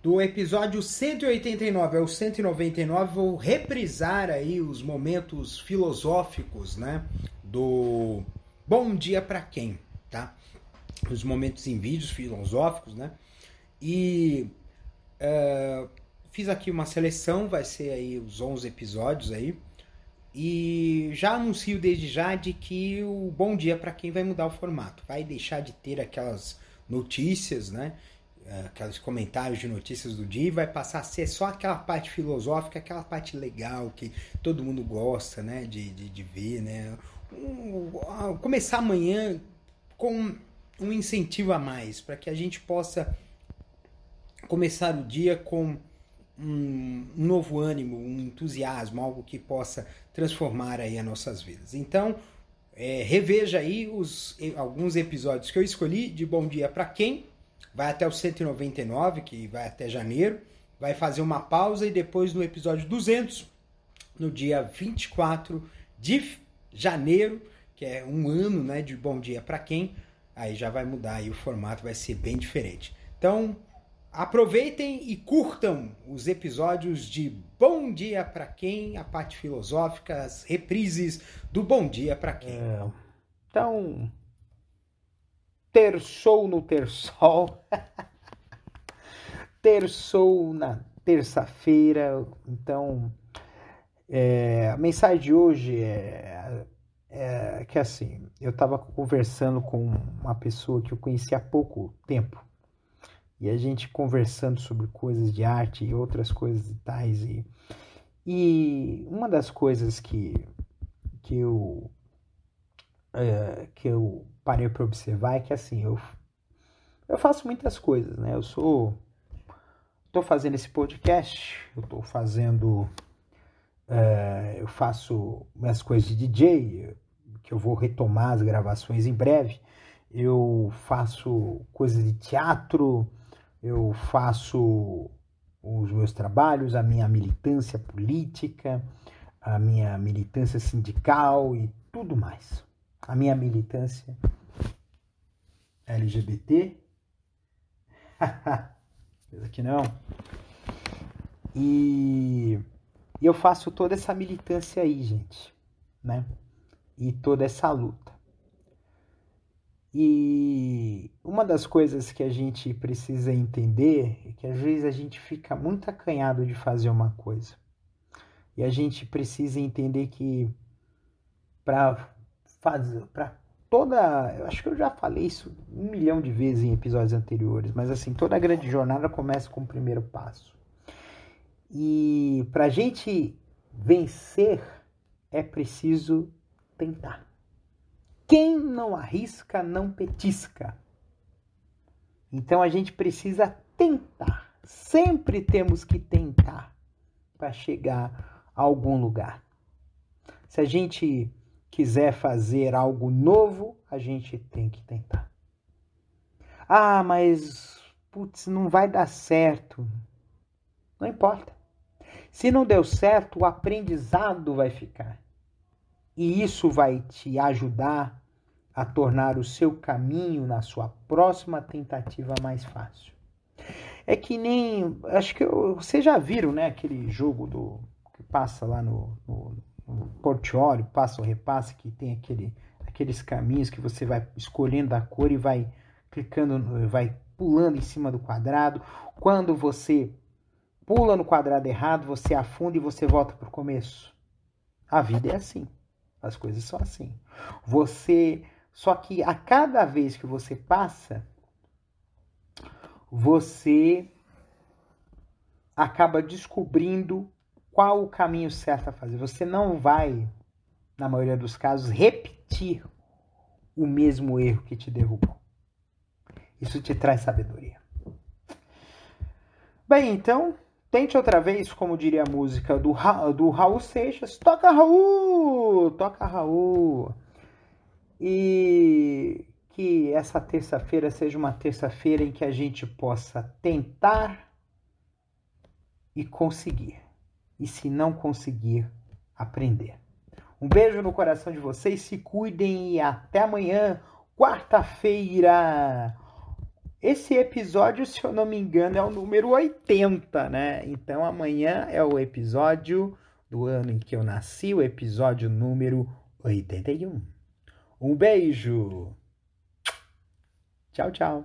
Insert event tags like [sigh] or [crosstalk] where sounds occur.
Do episódio 189 ao 199, vou reprisar aí os momentos filosóficos, né? Do Bom Dia pra quem, tá? Os momentos em vídeos filosóficos, né? E uh, fiz aqui uma seleção, vai ser aí os 11 episódios aí. E já anuncio desde já de que o Bom Dia para quem vai mudar o formato. Vai deixar de ter aquelas notícias, né? Aqueles comentários de notícias do dia e vai passar a ser só aquela parte filosófica, aquela parte legal que todo mundo gosta, né? De, de, de ver, né? Um, começar amanhã com um incentivo a mais para que a gente possa começar o dia com um, novo ânimo, um entusiasmo, algo que possa transformar aí as nossas vidas. Então, é, reveja aí os, alguns episódios que eu escolhi de Bom Dia para Quem, vai até o 199, que vai até janeiro, vai fazer uma pausa e depois no episódio 200, no dia 24 de janeiro, que é um ano né, de Bom Dia para Quem, aí já vai mudar aí o formato, vai ser bem diferente. Então, Aproveitem e curtam os episódios de Bom Dia para Quem, a parte filosófica, as reprises do Bom Dia para Quem. É, então, terçou no terçol, [laughs] terçou na terça-feira. Então, é, a mensagem de hoje é, é que assim, eu estava conversando com uma pessoa que eu conheci há pouco tempo e a gente conversando sobre coisas de arte e outras coisas e tais. E, e uma das coisas que, que, eu, é, que eu parei para observar é que assim, eu, eu faço muitas coisas, né? Eu sou. Estou fazendo esse podcast, eu estou fazendo. É, eu faço minhas coisas de DJ, que eu vou retomar as gravações em breve. Eu faço coisas de teatro, eu faço os meus trabalhos, a minha militância política, a minha militância sindical e tudo mais. A minha militância LGBT. Aqui [laughs] não. E, e eu faço toda essa militância aí, gente, né? E toda essa luta. E uma das coisas que a gente precisa entender é que às vezes a gente fica muito acanhado de fazer uma coisa. E a gente precisa entender que para fazer, para toda, eu acho que eu já falei isso um milhão de vezes em episódios anteriores, mas assim, toda grande jornada começa com o primeiro passo. E para a gente vencer é preciso tentar. Quem não arrisca, não petisca. Então a gente precisa tentar. Sempre temos que tentar para chegar a algum lugar. Se a gente quiser fazer algo novo, a gente tem que tentar. Ah, mas putz, não vai dar certo. Não importa. Se não deu certo, o aprendizado vai ficar. E isso vai te ajudar a tornar o seu caminho na sua próxima tentativa mais fácil. É que nem. Acho que eu, vocês já viram, né? Aquele jogo do que passa lá no, no, no Portiólio, passa ou repassa, que tem aquele, aqueles caminhos que você vai escolhendo a cor e vai clicando, vai pulando em cima do quadrado. Quando você pula no quadrado errado, você afunda e você volta para o começo. A vida é assim. As coisas são assim. Você. Só que a cada vez que você passa, você acaba descobrindo qual o caminho certo a fazer. Você não vai, na maioria dos casos, repetir o mesmo erro que te derrubou. Isso te traz sabedoria. Bem, então, Tente outra vez, como diria a música do, Ra do Raul Seixas. Toca Raul! Toca Raul! E que essa terça-feira seja uma terça-feira em que a gente possa tentar e conseguir. E se não conseguir, aprender. Um beijo no coração de vocês, se cuidem e até amanhã, quarta-feira. Esse episódio, se eu não me engano, é o número 80, né? Então amanhã é o episódio do ano em que eu nasci, o episódio número 81. Um beijo! Tchau, tchau!